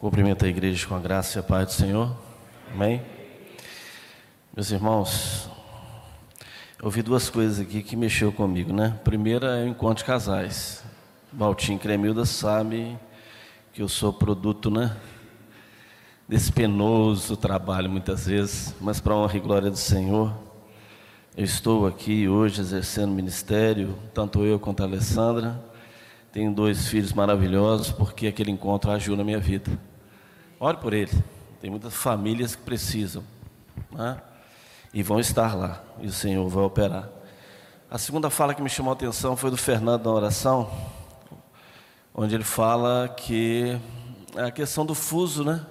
Cumprimento a igreja com a graça e a paz do Senhor. Amém? Meus irmãos, eu ouvi duas coisas aqui que mexeu comigo, né? Primeira é o encontro de casais. Baltim Cremilda sabe que eu sou produto, né? Desse penoso trabalho muitas vezes, mas para a honra e glória do Senhor, eu estou aqui hoje exercendo ministério, tanto eu quanto a Alessandra. Tenho dois filhos maravilhosos, porque aquele encontro agiu na minha vida. Ore por ele. Tem muitas famílias que precisam. Né? E vão estar lá. E o Senhor vai operar. A segunda fala que me chamou a atenção foi do Fernando na oração, onde ele fala que é a questão do fuso, né?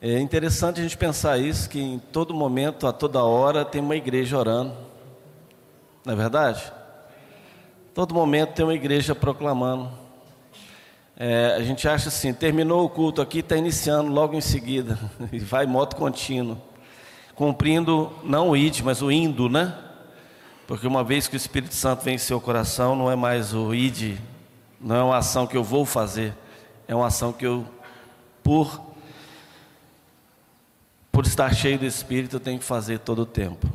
É interessante a gente pensar isso, que em todo momento, a toda hora, tem uma igreja orando. Não é verdade? Todo momento tem uma igreja proclamando. É, a gente acha assim, terminou o culto aqui, está iniciando logo em seguida, e vai moto contínuo, cumprindo não o id, mas o indo, né? Porque uma vez que o Espírito Santo vem em seu coração, não é mais o id, não é uma ação que eu vou fazer, é uma ação que eu, por, por estar cheio do Espírito, eu tenho que fazer todo o tempo.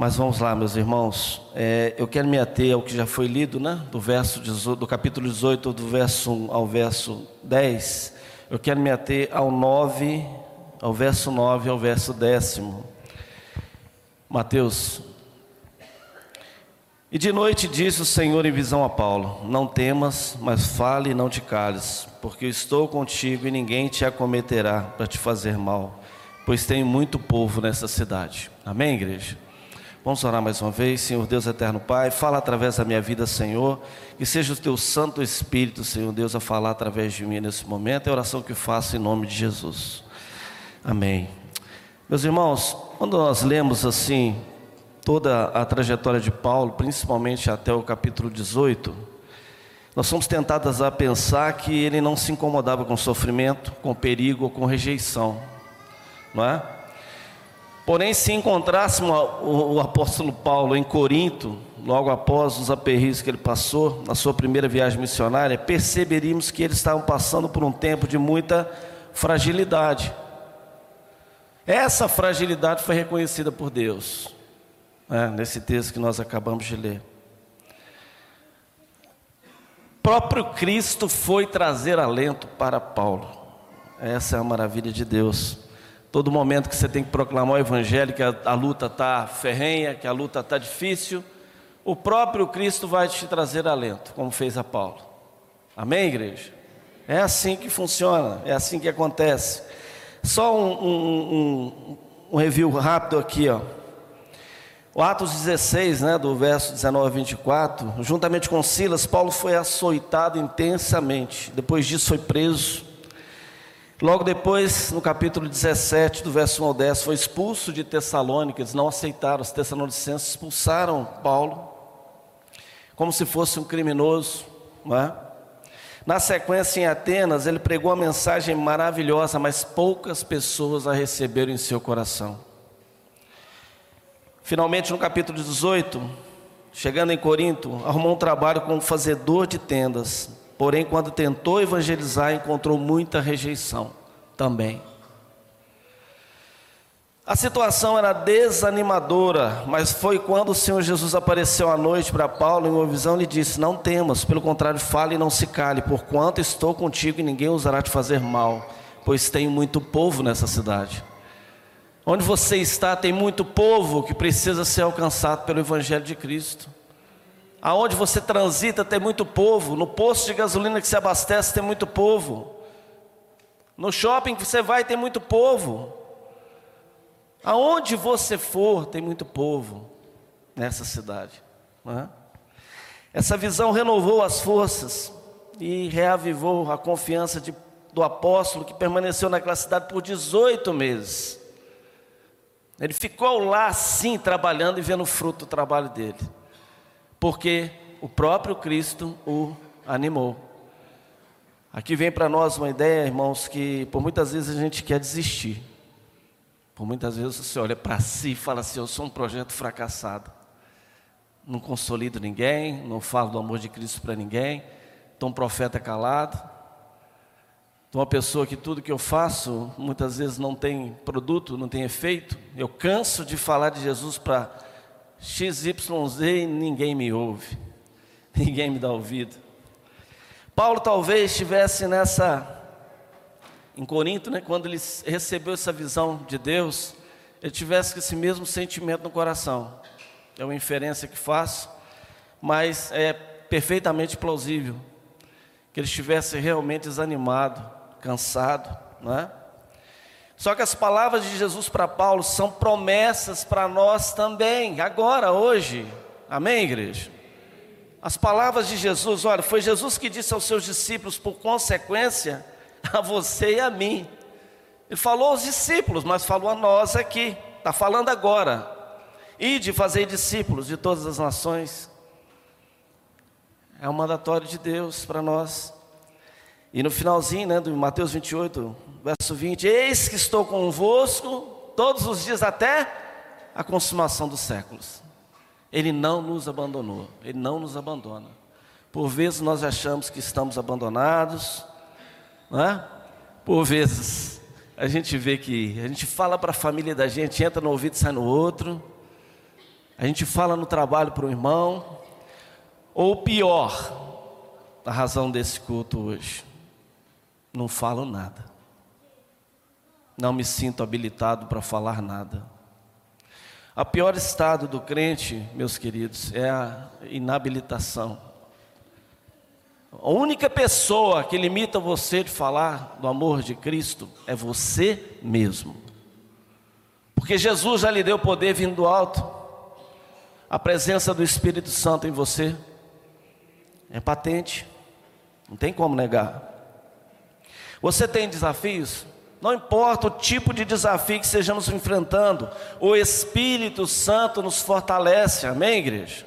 Mas vamos lá, meus irmãos. É, eu quero me ater ao que já foi lido, né? Do verso 18, do capítulo 18, do verso 1 ao verso 10. Eu quero me ater ao 9, ao verso 9 ao verso 10. Mateus. E de noite disse o Senhor em visão a Paulo: Não temas, mas fale e não te cales, porque eu estou contigo e ninguém te acometerá para te fazer mal, pois tem muito povo nessa cidade. Amém, igreja? Vamos orar mais uma vez, Senhor Deus eterno Pai, fala através da minha vida, Senhor, que seja o teu Santo Espírito, Senhor Deus, a falar através de mim nesse momento, é a oração que faço em nome de Jesus. Amém. Meus irmãos, quando nós lemos assim toda a trajetória de Paulo, principalmente até o capítulo 18, nós somos tentados a pensar que ele não se incomodava com sofrimento, com perigo ou com rejeição, não é? Porém, se encontrássemos o apóstolo Paulo em Corinto, logo após os aperreios que ele passou na sua primeira viagem missionária, perceberíamos que eles estavam passando por um tempo de muita fragilidade. Essa fragilidade foi reconhecida por Deus, né, nesse texto que nós acabamos de ler. O próprio Cristo foi trazer alento para Paulo. Essa é a maravilha de Deus. Todo momento que você tem que proclamar o Evangelho, que a, a luta está ferrenha, que a luta está difícil, o próprio Cristo vai te trazer alento, como fez a Paulo. Amém, igreja? É assim que funciona, é assim que acontece. Só um, um, um, um review rápido aqui, ó. O Atos 16, né, do verso 19 a 24, juntamente com Silas, Paulo foi açoitado intensamente. Depois disso foi preso Logo depois, no capítulo 17, do verso 1 ao 10, foi expulso de Tessalônica, eles não aceitaram, os tessalonicenses expulsaram Paulo, como se fosse um criminoso. Não é? Na sequência, em Atenas, ele pregou uma mensagem maravilhosa, mas poucas pessoas a receberam em seu coração. Finalmente, no capítulo 18, chegando em Corinto, arrumou um trabalho como fazedor de tendas. Porém, quando tentou evangelizar, encontrou muita rejeição também. A situação era desanimadora, mas foi quando o Senhor Jesus apareceu à noite para Paulo em uma visão e disse: Não temas, pelo contrário, fale e não se cale, porquanto estou contigo e ninguém ousará te fazer mal, pois tenho muito povo nessa cidade. Onde você está, tem muito povo que precisa ser alcançado pelo Evangelho de Cristo. Aonde você transita tem muito povo, no posto de gasolina que se abastece tem muito povo. No shopping que você vai tem muito povo. Aonde você for tem muito povo nessa cidade. É? Essa visão renovou as forças e reavivou a confiança de, do apóstolo que permaneceu naquela cidade por 18 meses. Ele ficou lá sim trabalhando e vendo o fruto do trabalho dele porque o próprio Cristo o animou. Aqui vem para nós uma ideia, irmãos, que por muitas vezes a gente quer desistir. Por muitas vezes você olha para si e fala assim: Eu sou um projeto fracassado. Não consolido ninguém, não falo do amor de Cristo para ninguém, estou um profeta calado. uma pessoa que tudo que eu faço muitas vezes não tem produto, não tem efeito. Eu canso de falar de Jesus para XYZ e ninguém me ouve, ninguém me dá ouvido. Paulo talvez estivesse nessa, em Corinto, né, quando ele recebeu essa visão de Deus, ele tivesse esse mesmo sentimento no coração. É uma inferência que faço, mas é perfeitamente plausível que ele estivesse realmente desanimado, cansado, não é? Só que as palavras de Jesus para Paulo são promessas para nós também, agora, hoje. Amém, igreja? As palavras de Jesus, olha, foi Jesus que disse aos seus discípulos, por consequência, a você e a mim. Ele falou aos discípulos, mas falou a nós aqui, está falando agora. E de fazer discípulos de todas as nações. É um mandatório de Deus para nós. E no finalzinho, né, do Mateus 28, verso 20: Eis que estou convosco todos os dias até a consumação dos séculos. Ele não nos abandonou, ele não nos abandona. Por vezes nós achamos que estamos abandonados, não é? Por vezes a gente vê que a gente fala para a família da gente, entra no ouvido e sai no outro. A gente fala no trabalho para o irmão. Ou pior, a razão desse culto hoje não falo nada. Não me sinto habilitado para falar nada. A pior estado do crente, meus queridos, é a inabilitação. A única pessoa que limita você de falar do amor de Cristo é você mesmo. Porque Jesus já lhe deu poder vindo do alto. A presença do Espírito Santo em você é patente. Não tem como negar. Você tem desafios? Não importa o tipo de desafio que estejamos enfrentando, o Espírito Santo nos fortalece, amém, igreja?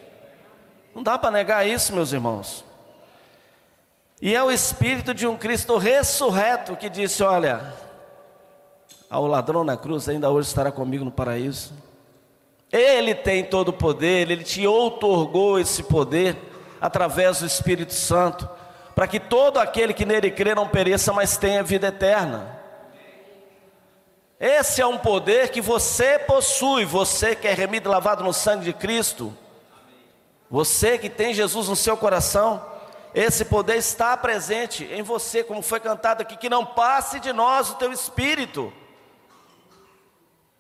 Não dá para negar isso, meus irmãos. E é o Espírito de um Cristo ressurreto que disse: Olha, ao ladrão na cruz ainda hoje estará comigo no paraíso. Ele tem todo o poder, ele te outorgou esse poder através do Espírito Santo para que todo aquele que nele crê não pereça, mas tenha vida eterna. Esse é um poder que você possui, você que é remido e lavado no sangue de Cristo, você que tem Jesus no seu coração, esse poder está presente em você, como foi cantado aqui, que não passe de nós o teu espírito,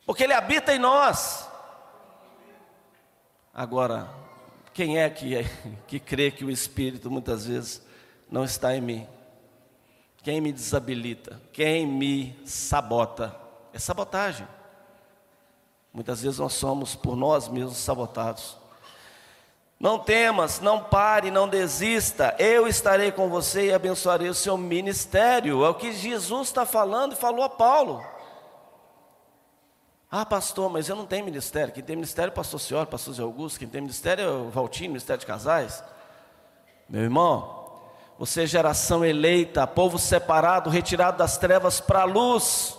porque ele habita em nós. Agora, quem é que, é, que crê que o espírito muitas vezes não está em mim. Quem me desabilita, quem me sabota, é sabotagem. Muitas vezes nós somos por nós mesmos sabotados. Não temas, não pare, não desista. Eu estarei com você e abençoarei o seu ministério. É o que Jesus está falando e falou a Paulo. Ah, pastor, mas eu não tenho ministério. Quem tem ministério é o pastor Senhor, pastor Zé Augusto. Quem tem ministério é o Valtinho, ministério de casais. Meu irmão, você é geração eleita, povo separado, retirado das trevas para a luz,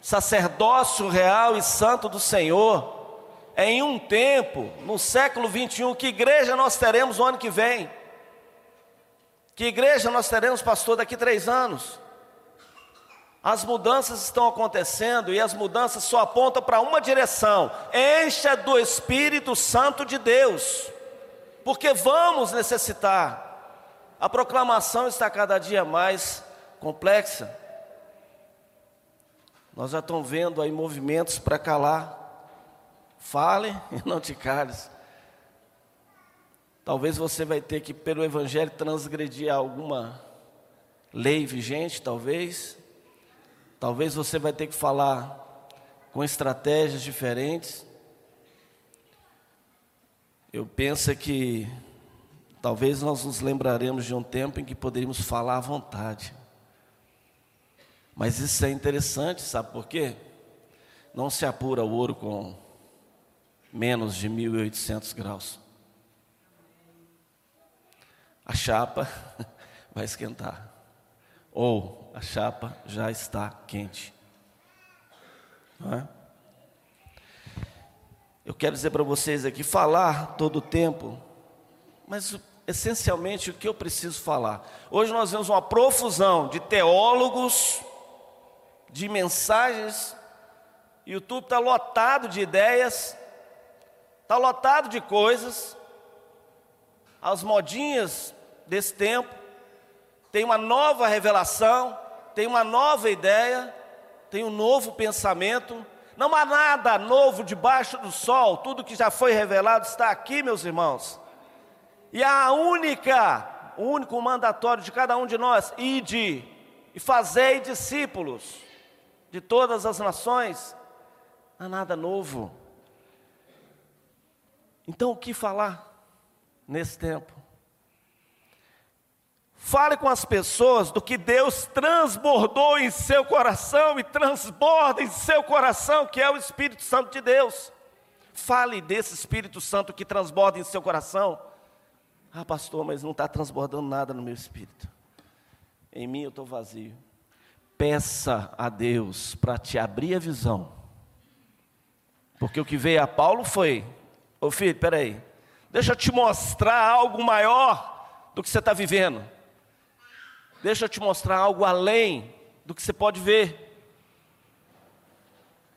sacerdócio real e santo do Senhor. É em um tempo, no século 21, que igreja nós teremos no ano que vem? Que igreja nós teremos, pastor, daqui três anos? As mudanças estão acontecendo e as mudanças só apontam para uma direção: encha do Espírito Santo de Deus, porque vamos necessitar. A proclamação está cada dia mais complexa. Nós já estamos vendo aí movimentos para calar. Fale e não te cales. Talvez você vai ter que, pelo Evangelho, transgredir alguma lei vigente, talvez. Talvez você vai ter que falar com estratégias diferentes. Eu penso que Talvez nós nos lembraremos de um tempo em que poderíamos falar à vontade. Mas isso é interessante, sabe por quê? Não se apura o ouro com menos de 1800 graus. A chapa vai esquentar. Ou a chapa já está quente. Não é? Eu quero dizer para vocês aqui, falar todo o tempo, mas essencialmente o que eu preciso falar. Hoje nós vemos uma profusão de teólogos, de mensagens. YouTube está lotado de ideias, está lotado de coisas. As modinhas desse tempo tem uma nova revelação, tem uma nova ideia, tem um novo pensamento. Não há nada novo debaixo do sol, tudo que já foi revelado está aqui, meus irmãos. E a única, o único mandatório de cada um de nós, ide e fazei discípulos de todas as nações, não há nada novo. Então o que falar nesse tempo? Fale com as pessoas do que Deus transbordou em seu coração e transborda em seu coração, que é o Espírito Santo de Deus. Fale desse Espírito Santo que transborda em seu coração. Ah, pastor, mas não está transbordando nada no meu espírito. Em mim eu estou vazio. Peça a Deus para te abrir a visão. Porque o que veio a Paulo foi: Ô filho, peraí, deixa eu te mostrar algo maior do que você está vivendo. Deixa eu te mostrar algo além do que você pode ver.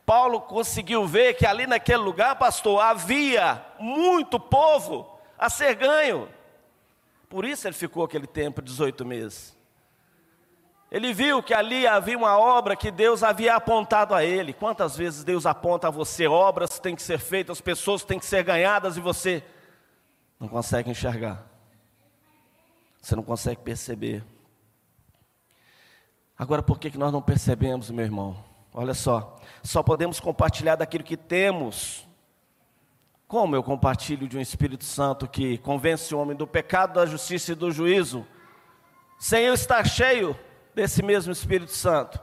Paulo conseguiu ver que ali naquele lugar, pastor, havia muito povo a ser ganho. Por isso ele ficou aquele tempo, 18 meses. Ele viu que ali havia uma obra que Deus havia apontado a ele. Quantas vezes Deus aponta a você obras que têm que ser feitas, pessoas que têm que ser ganhadas e você não consegue enxergar. Você não consegue perceber. Agora, por que, que nós não percebemos, meu irmão? Olha só, só podemos compartilhar daquilo que temos como eu compartilho de um Espírito Santo que convence o homem do pecado, da justiça e do juízo, sem eu estar cheio desse mesmo Espírito Santo?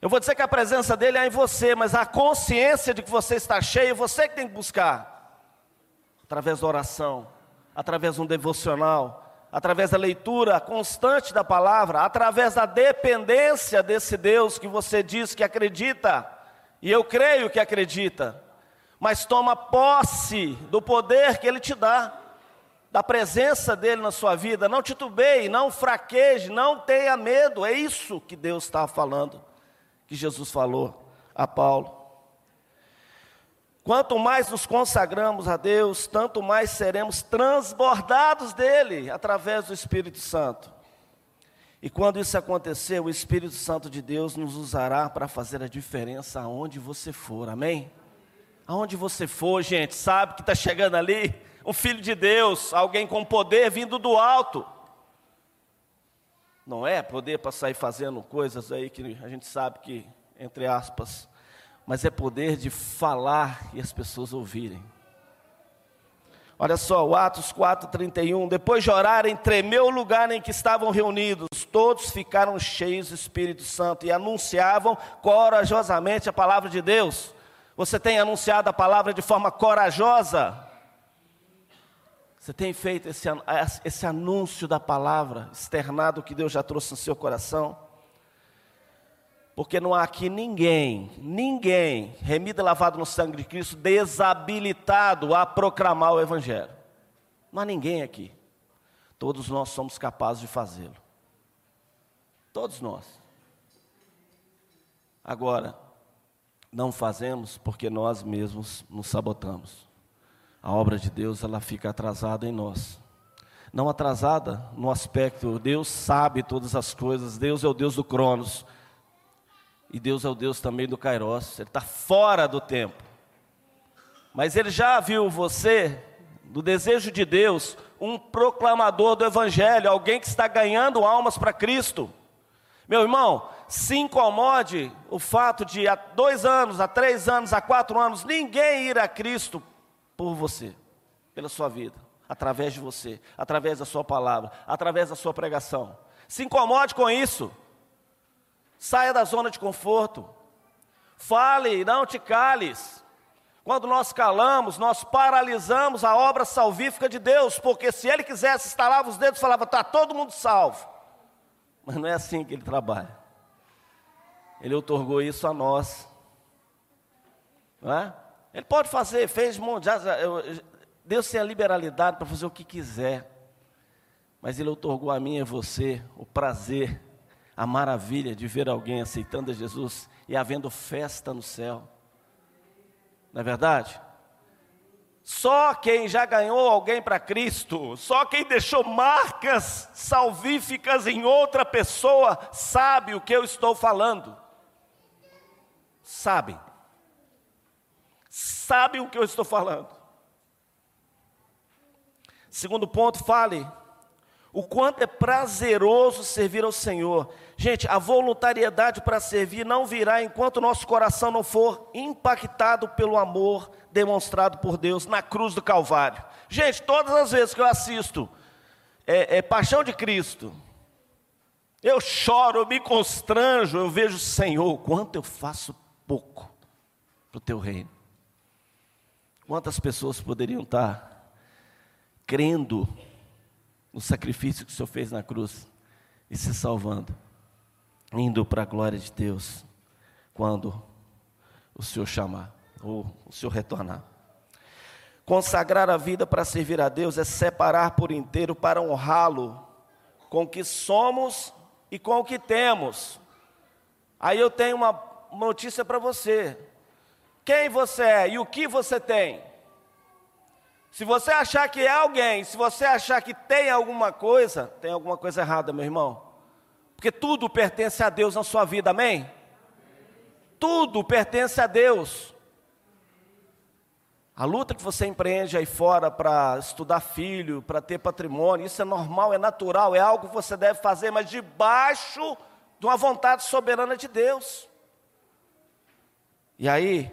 Eu vou dizer que a presença dele é em você, mas a consciência de que você está cheio, você que tem que buscar. Através da oração, através de um devocional, através da leitura constante da palavra, através da dependência desse Deus que você diz que acredita, e eu creio que acredita mas toma posse do poder que Ele te dá, da presença dEle na sua vida. Não titubeie, não fraqueje, não tenha medo. É isso que Deus está falando, que Jesus falou a Paulo. Quanto mais nos consagramos a Deus, tanto mais seremos transbordados dele através do Espírito Santo. E quando isso acontecer, o Espírito Santo de Deus nos usará para fazer a diferença aonde você for. Amém? Aonde você for, gente, sabe que está chegando ali um filho de Deus, alguém com poder vindo do alto. Não é poder para sair fazendo coisas aí que a gente sabe que, entre aspas, mas é poder de falar e as pessoas ouvirem. Olha só, o Atos 4,31. Depois de orarem, tremeu o lugar em que estavam reunidos. Todos ficaram cheios do Espírito Santo e anunciavam corajosamente a palavra de Deus. Você tem anunciado a palavra de forma corajosa? Você tem feito esse, esse anúncio da palavra, externado que Deus já trouxe no seu coração? Porque não há aqui ninguém, ninguém, remido e lavado no sangue de Cristo, desabilitado a proclamar o Evangelho. Não há ninguém aqui. Todos nós somos capazes de fazê-lo. Todos nós. Agora, não fazemos porque nós mesmos nos sabotamos. A obra de Deus, ela fica atrasada em nós. Não atrasada no aspecto, Deus sabe todas as coisas, Deus é o Deus do Cronos. E Deus é o Deus também do Kairos, Ele está fora do tempo. Mas Ele já viu você, do desejo de Deus, um proclamador do Evangelho, alguém que está ganhando almas para Cristo. Meu irmão, se incomode o fato de há dois anos, há três anos, há quatro anos, ninguém ir a Cristo por você, pela sua vida, através de você, através da sua palavra, através da sua pregação. Se incomode com isso. Saia da zona de conforto. Fale, não te cales. Quando nós calamos, nós paralisamos a obra salvífica de Deus, porque se Ele quisesse, instalava os dedos e falava, está todo mundo salvo. Mas não é assim que Ele trabalha. Ele otorgou isso a nós. Não é? Ele pode fazer, fez monte. Deus tem a liberalidade para fazer o que quiser. mas Ele otorgou a mim e a você o prazer, a maravilha de ver alguém aceitando a Jesus e havendo festa no céu. Não é verdade? Só quem já ganhou alguém para Cristo, só quem deixou marcas salvíficas em outra pessoa, sabe o que eu estou falando. Sabe. Sabe o que eu estou falando. Segundo ponto, fale o quanto é prazeroso servir ao Senhor. Gente, a voluntariedade para servir não virá enquanto nosso coração não for impactado pelo amor demonstrado por Deus na cruz do Calvário. Gente, todas as vezes que eu assisto é, é Paixão de Cristo, eu choro, eu me constranjo, eu vejo, Senhor, quanto eu faço pouco para o teu reino. Quantas pessoas poderiam estar crendo no sacrifício que o Senhor fez na cruz e se salvando, indo para a glória de Deus, quando o Senhor chamar ou o Senhor retornar. Consagrar a vida para servir a Deus é separar por inteiro para honrá-lo com o que somos e com o que temos. Aí eu tenho uma notícia para você. Quem você é e o que você tem? Se você achar que é alguém, se você achar que tem alguma coisa, tem alguma coisa errada, meu irmão. Porque tudo pertence a Deus na sua vida, amém? Tudo pertence a Deus. A luta que você empreende aí fora para estudar filho, para ter patrimônio, isso é normal, é natural, é algo que você deve fazer, mas debaixo de uma vontade soberana de Deus. E aí,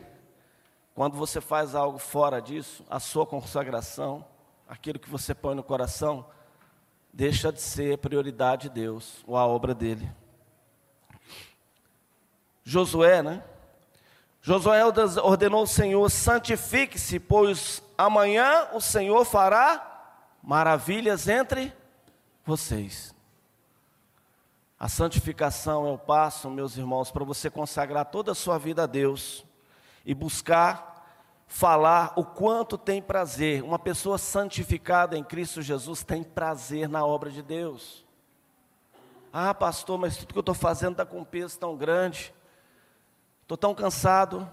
quando você faz algo fora disso, a sua consagração, aquilo que você põe no coração, deixa de ser prioridade de Deus ou a obra dele. Josué, né? Josué ordenou ao Senhor: santifique-se, pois amanhã o Senhor fará maravilhas entre vocês. A santificação é o passo, meus irmãos, para você consagrar toda a sua vida a Deus e buscar falar o quanto tem prazer. Uma pessoa santificada em Cristo Jesus tem prazer na obra de Deus. Ah, pastor, mas tudo que eu estou fazendo está com um peso tão grande. Estou tão cansado.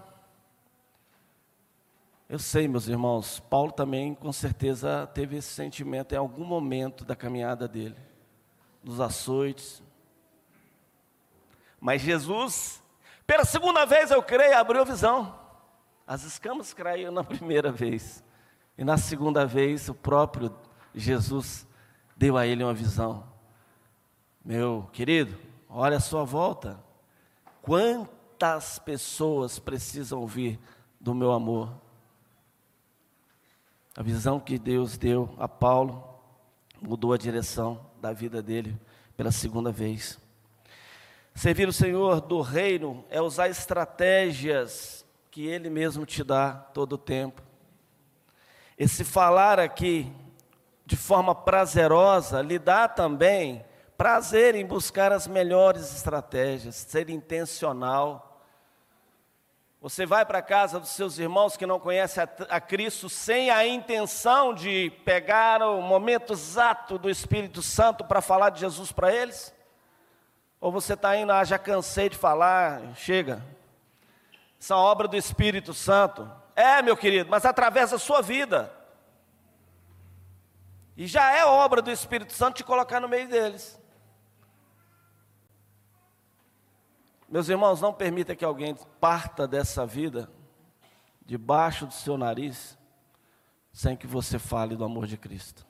Eu sei, meus irmãos, Paulo também com certeza teve esse sentimento em algum momento da caminhada dele, nos açoites. Mas Jesus, pela segunda vez eu creio, abriu visão. As escamas caíram na primeira vez. E na segunda vez, o próprio Jesus deu a ele uma visão. Meu querido, olha a sua volta. Quantas pessoas precisam ouvir do meu amor? A visão que Deus deu a Paulo mudou a direção da vida dele pela segunda vez. Servir o Senhor do reino é usar estratégias que Ele mesmo te dá todo o tempo. Esse falar aqui de forma prazerosa lhe dá também prazer em buscar as melhores estratégias, ser intencional. Você vai para a casa dos seus irmãos que não conhecem a, a, Cristo sem a intenção de pegar o momento exato do Espírito Santo para falar de Jesus para eles? Ou você está indo, ah, já cansei de falar, chega, essa obra do Espírito Santo. É, meu querido, mas através da sua vida. E já é obra do Espírito Santo te colocar no meio deles. Meus irmãos, não permita que alguém parta dessa vida debaixo do seu nariz sem que você fale do amor de Cristo.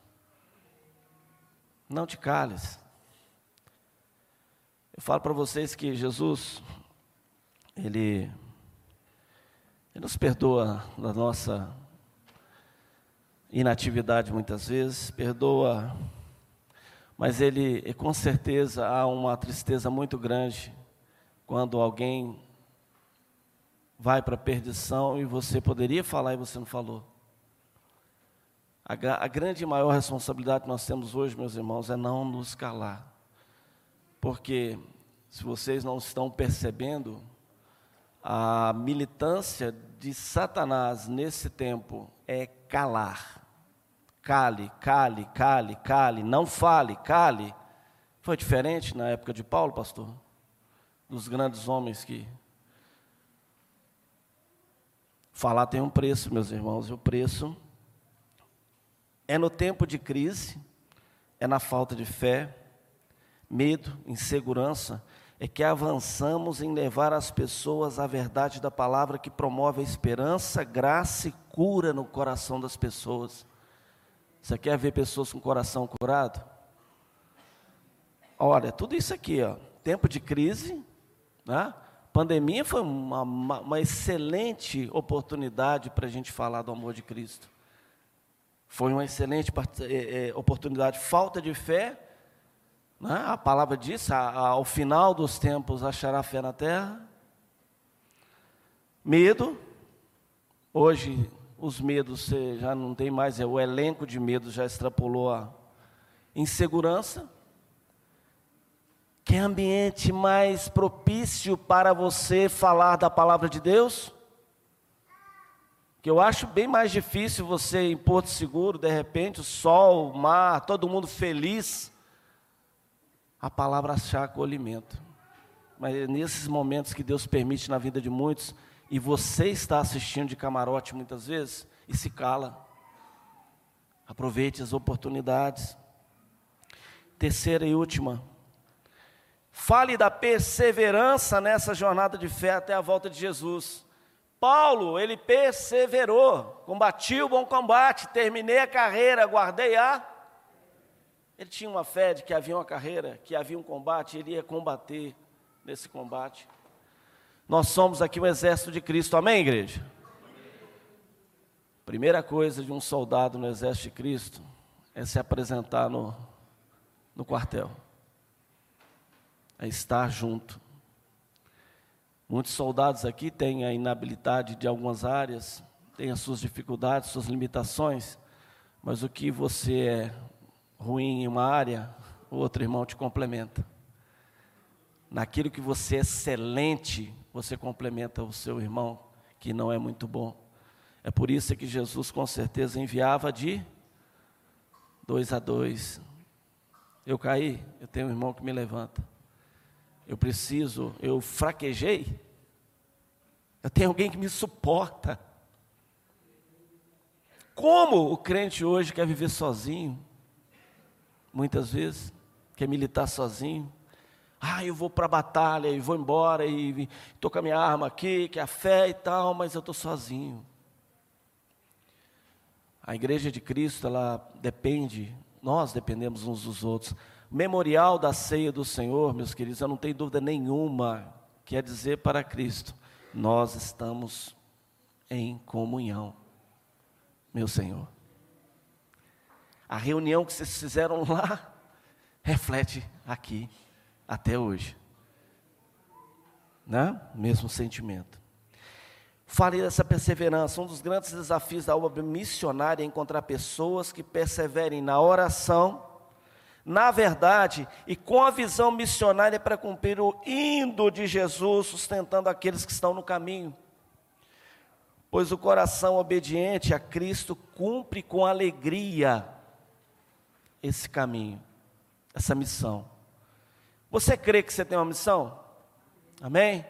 Não te cales. Eu falo para vocês que Jesus, ele ele nos perdoa da nossa inatividade muitas vezes, perdoa, mas Ele, com certeza, há uma tristeza muito grande quando alguém vai para a perdição e você poderia falar e você não falou. A, a grande e maior responsabilidade que nós temos hoje, meus irmãos, é não nos calar. Porque, se vocês não estão percebendo, a militância de Satanás nesse tempo é calar. cale, cale, cale, cale, não fale, cale. Foi diferente na época de Paulo, pastor? Dos grandes homens que. Falar tem um preço, meus irmãos, e o preço é no tempo de crise, é na falta de fé, medo, insegurança, é que avançamos em levar as pessoas à verdade da palavra que promove a esperança, graça e cura no coração das pessoas. Você quer ver pessoas com o coração curado? Olha, tudo isso aqui, ó, tempo de crise, né? pandemia foi uma, uma, uma excelente oportunidade para a gente falar do amor de Cristo. Foi uma excelente é, é, oportunidade. Falta de fé, né? a palavra diz: ao final dos tempos achará fé na terra. Medo, hoje os medos já não tem mais, é o elenco de medos já extrapolou a insegurança. Que ambiente mais propício para você falar da palavra de Deus? Que eu acho bem mais difícil você em Porto Seguro, de repente, o sol, o mar, todo mundo feliz, a palavra achar acolhimento. Mas é nesses momentos que Deus permite na vida de muitos, e você está assistindo de camarote muitas vezes, e se cala. Aproveite as oportunidades. Terceira e última, Fale da perseverança nessa jornada de fé até a volta de Jesus. Paulo, ele perseverou, combati o bom combate, terminei a carreira, guardei a. Ele tinha uma fé de que havia uma carreira, que havia um combate, ele ia combater nesse combate. Nós somos aqui o exército de Cristo, amém, igreja? Primeira coisa de um soldado no exército de Cristo é se apresentar no, no quartel é estar junto. Muitos soldados aqui têm a inabilidade de algumas áreas, têm as suas dificuldades, suas limitações, mas o que você é ruim em uma área, o outro irmão te complementa. Naquilo que você é excelente, você complementa o seu irmão que não é muito bom. É por isso que Jesus com certeza enviava de dois a dois. Eu caí, eu tenho um irmão que me levanta eu preciso, eu fraquejei, eu tenho alguém que me suporta. Como o crente hoje quer viver sozinho, muitas vezes, quer militar sozinho. Ah, eu vou para a batalha e vou embora e estou com a minha arma aqui, que é a fé e tal, mas eu estou sozinho. A igreja de Cristo, ela depende, nós dependemos uns dos outros memorial da ceia do Senhor, meus queridos, eu não tenho dúvida nenhuma, quer dizer para Cristo, nós estamos em comunhão, meu Senhor. A reunião que vocês fizeram lá reflete aqui até hoje. Né? Mesmo sentimento. Falei dessa perseverança. Um dos grandes desafios da obra missionária é encontrar pessoas que perseverem na oração, na verdade e com a visão missionária para cumprir o indo de Jesus, sustentando aqueles que estão no caminho. Pois o coração obediente a Cristo cumpre com alegria esse caminho, essa missão. Você crê que você tem uma missão? Amém?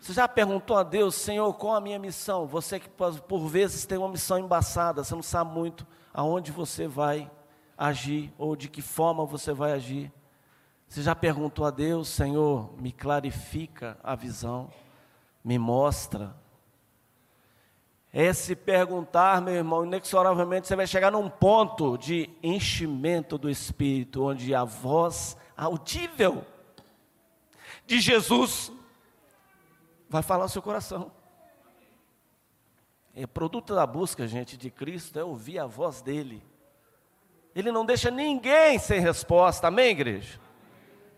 Você já perguntou a Deus, Senhor, qual a minha missão? Você que por vezes tem uma missão embaçada, você não sabe muito aonde você vai agir ou de que forma você vai agir. Você já perguntou a Deus, Senhor, me clarifica a visão, me mostra. Esse perguntar, meu irmão, inexoravelmente você vai chegar num ponto de enchimento do Espírito, onde a voz audível de Jesus vai falar ao seu coração. É produto da busca, gente, de Cristo, é ouvir a voz dele. Ele não deixa ninguém sem resposta, amém, igreja?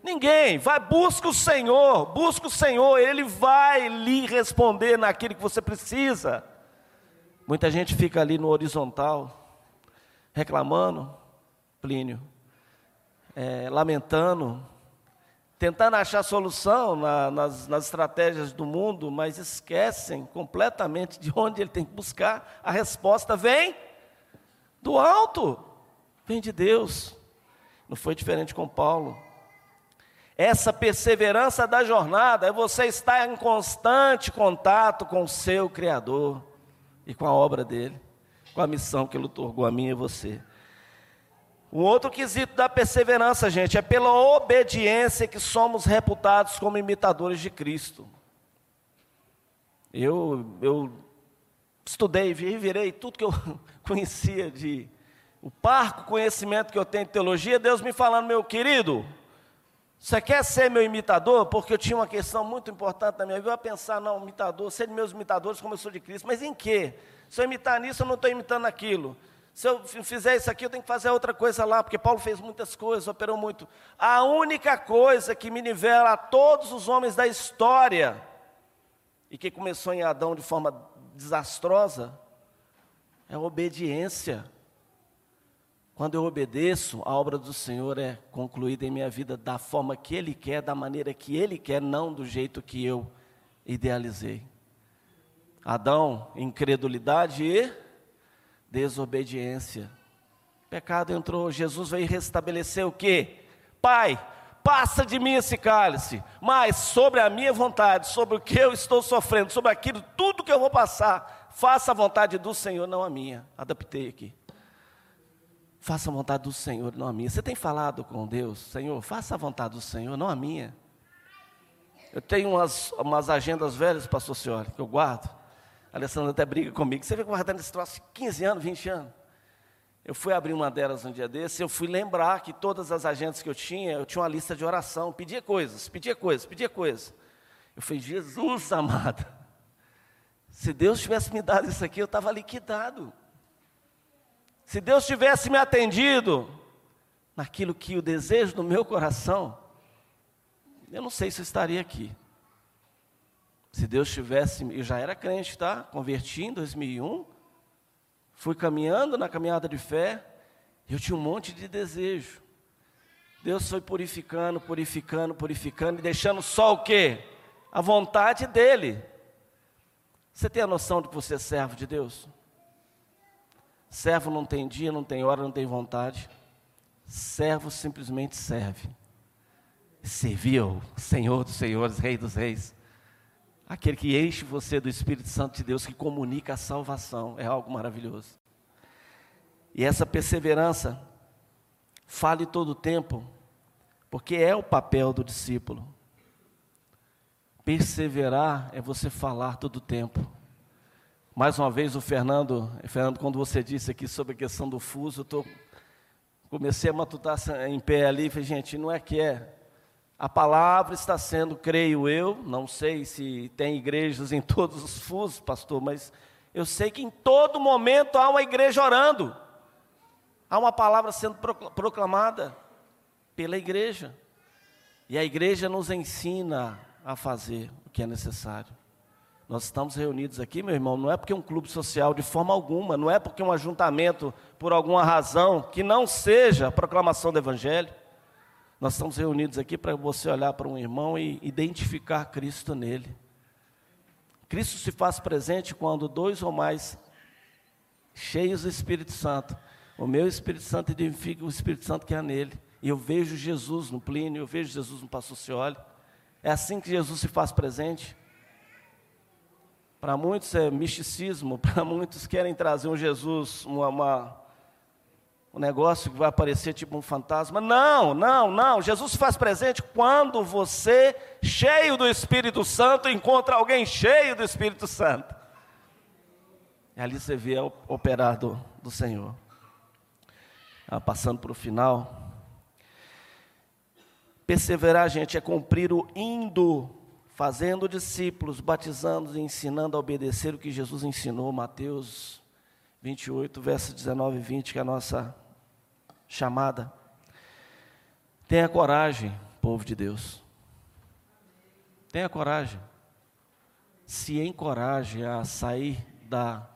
Ninguém, vai, busca o Senhor, busca o Senhor, Ele vai lhe responder naquilo que você precisa. Muita gente fica ali no horizontal, reclamando, Plínio, é, lamentando, tentando achar solução na, nas, nas estratégias do mundo, mas esquecem completamente de onde ele tem que buscar. A resposta vem Do alto. Vem de Deus. Não foi diferente com Paulo. Essa perseverança da jornada é você estar em constante contato com o seu Criador e com a obra dele, com a missão que ele otorgou a mim e a você. Um outro quesito da perseverança, gente, é pela obediência que somos reputados como imitadores de Cristo. Eu, eu estudei, vi, virei tudo que eu conhecia de o parco conhecimento que eu tenho de teologia, Deus me falando, meu querido, você quer ser meu imitador? Porque eu tinha uma questão muito importante na minha vida. Eu ia pensar, não, imitador, ser meus imitadores como eu sou de Cristo. Mas em quê? Se eu imitar nisso, eu não estou imitando aquilo. Se eu fizer isso aqui, eu tenho que fazer outra coisa lá, porque Paulo fez muitas coisas, operou muito. A única coisa que me nivela a todos os homens da história, e que começou em Adão de forma desastrosa, é a obediência. Quando eu obedeço, a obra do Senhor é concluída em minha vida da forma que Ele quer, da maneira que Ele quer, não do jeito que eu idealizei. Adão, incredulidade e desobediência. Pecado entrou, Jesus veio restabelecer o quê? Pai, passa de mim esse cálice, mas sobre a minha vontade, sobre o que eu estou sofrendo, sobre aquilo, tudo que eu vou passar, faça a vontade do Senhor, não a minha. Adaptei aqui. Faça a vontade do Senhor, não a minha. Você tem falado com Deus, Senhor, faça a vontade do Senhor, não a minha. Eu tenho umas, umas agendas velhas, pastor senhor, que eu guardo. A Alessandra até briga comigo. Você vem guardando esse troço 15 anos, 20 anos. Eu fui abrir uma delas um dia desse, eu fui lembrar que todas as agendas que eu tinha, eu tinha uma lista de oração, pedia coisas, pedia coisas, pedia coisas. Eu falei, Jesus amado, se Deus tivesse me dado isso aqui, eu estava liquidado. Se Deus tivesse me atendido naquilo que o desejo do meu coração, eu não sei se eu estaria aqui. Se Deus tivesse, eu já era crente, tá? Converti em 2001, fui caminhando na caminhada de fé, eu tinha um monte de desejo. Deus foi purificando, purificando, purificando e deixando só o quê? A vontade dele. Você tem a noção de que você é servo de Deus? Servo não tem dia, não tem hora, não tem vontade. Servo simplesmente serve. Serviu, Senhor dos Senhores, Rei dos Reis. Aquele que enche você do Espírito Santo de Deus, que comunica a salvação, é algo maravilhoso. E essa perseverança, fale todo o tempo, porque é o papel do discípulo. Perseverar é você falar todo o tempo. Mais uma vez o Fernando, Fernando, quando você disse aqui sobre a questão do fuso, eu tô, comecei a matutar em pé ali e falei, gente, não é que é. A palavra está sendo, creio eu, não sei se tem igrejas em todos os fusos, pastor, mas eu sei que em todo momento há uma igreja orando. Há uma palavra sendo proclamada pela igreja. E a igreja nos ensina a fazer o que é necessário. Nós estamos reunidos aqui, meu irmão, não é porque um clube social de forma alguma, não é porque um ajuntamento por alguma razão que não seja a proclamação do Evangelho. Nós estamos reunidos aqui para você olhar para um irmão e identificar Cristo nele. Cristo se faz presente quando dois ou mais cheios do Espírito Santo. O meu Espírito Santo identifica o Espírito Santo que é nele. E eu vejo Jesus no Plínio, eu vejo Jesus no Pastor Cioli. É assim que Jesus se faz presente. Para muitos é misticismo, para muitos querem trazer um Jesus, uma, uma, um negócio que vai aparecer tipo um fantasma. Não, não, não. Jesus faz presente quando você, cheio do Espírito Santo, encontra alguém cheio do Espírito Santo. E ali você vê o operar do, do Senhor. Ah, passando para o final. Perseverar, gente, é cumprir o indo fazendo discípulos, batizando e ensinando a obedecer o que Jesus ensinou, Mateus 28, versos 19 e 20, que é a nossa chamada. Tenha coragem, povo de Deus. Tenha coragem. Se encoraje a sair da.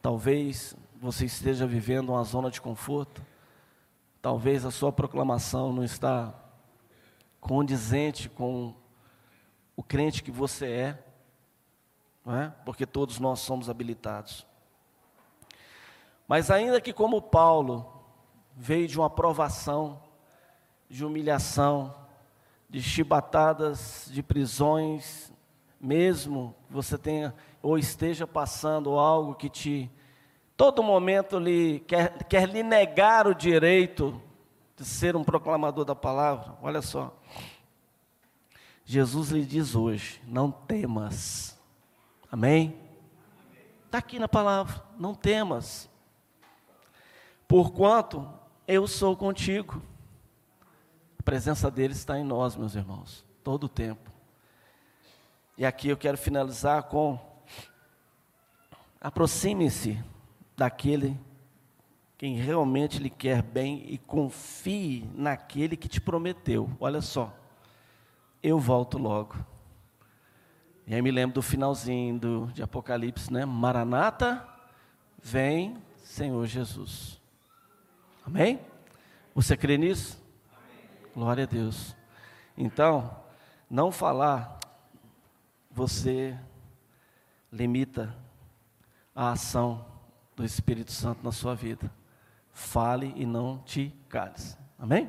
Talvez você esteja vivendo uma zona de conforto. Talvez a sua proclamação não está condizente com o crente que você é, não é? porque todos nós somos habilitados. Mas ainda que como Paulo veio de uma provação, de humilhação, de chibatadas, de prisões, mesmo você tenha ou esteja passando algo que te todo momento lhe quer, quer lhe negar o direito de ser um proclamador da palavra. Olha só. Jesus lhe diz hoje: não temas. Amém? Está aqui na palavra: não temas. Porquanto eu sou contigo. A presença dele está em nós, meus irmãos, todo o tempo. E aqui eu quero finalizar com: aproxime-se daquele quem realmente lhe quer bem e confie naquele que te prometeu. Olha só, eu volto logo. E aí me lembro do finalzinho do, de Apocalipse, né? Maranata, vem Senhor Jesus. Amém? Você crê nisso? Amém. Glória a Deus. Então, não falar, você limita a ação do Espírito Santo na sua vida fale e não te cales. Amém?